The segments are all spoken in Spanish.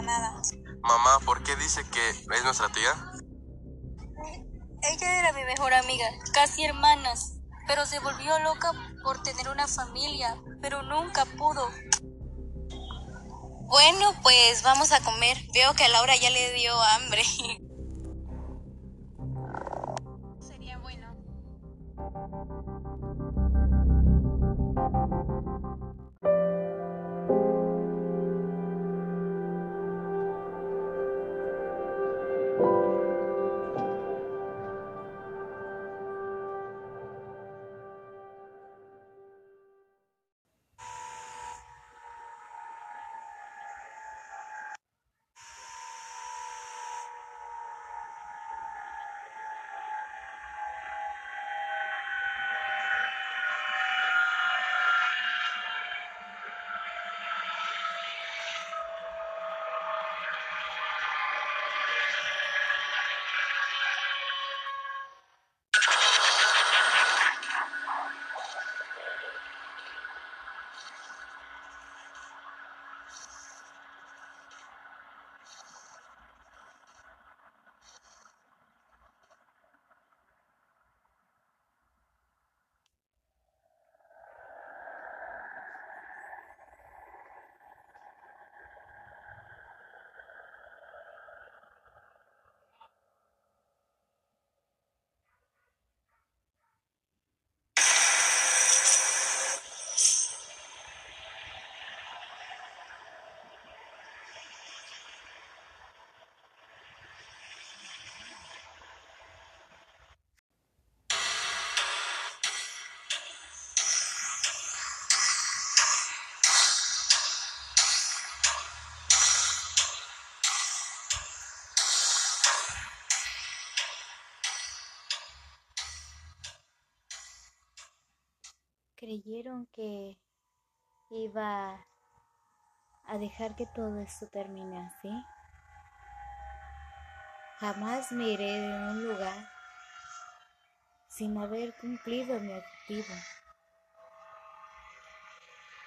para nada. Mamá, ¿por qué dice que es nuestra tía? Ella era mi mejor amiga, casi hermanas, pero se volvió loca por tener una familia, pero nunca pudo. Bueno, pues vamos a comer. Veo que a Laura ya le dio hambre. creyeron que iba a dejar que todo esto termine así. Jamás me iré de un lugar sin haber cumplido mi objetivo.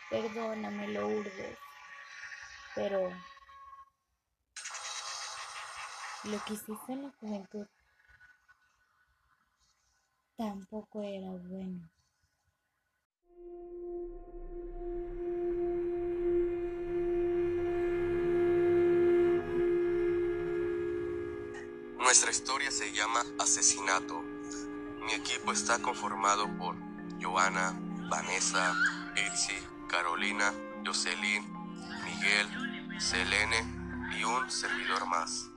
Perdóname, Lourdes, pero lo que hiciste en la juventud tampoco era bueno. Nuestra historia se llama Asesinato. Mi equipo está conformado por Joana, Vanessa, Ilse, Carolina, Jocelyn, Miguel, Selene y un servidor más.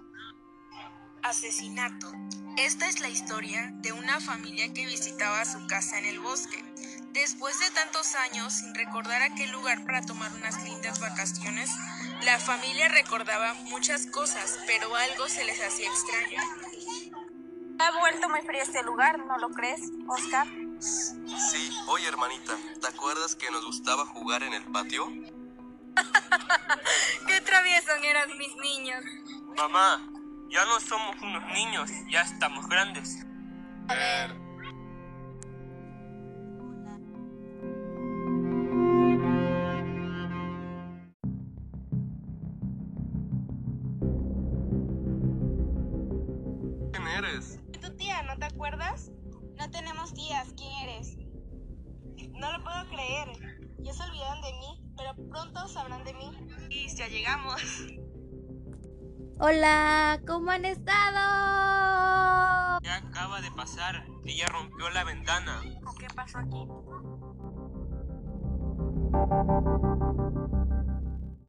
Asesinato. Esta es la historia de una familia que visitaba su casa en el bosque. Después de tantos años sin recordar aquel lugar para tomar unas lindas vacaciones, la familia recordaba muchas cosas, pero algo se les hacía extraño. Ha vuelto muy frío este lugar, ¿no lo crees, Oscar? Sí, oye hermanita, ¿te acuerdas que nos gustaba jugar en el patio? Qué traviesos eran mis niños. Mamá, ya no somos unos niños, ya estamos grandes. ¿Quién eres? ¿Tu tía, no te acuerdas? No tenemos días, ¿quién eres? No lo puedo creer. Ya se olvidaron de mí, pero pronto sabrán de mí. Y ya llegamos. Hola, ¿cómo han estado? Ya acaba de pasar, ella rompió la ventana. ¿Qué pasó aquí?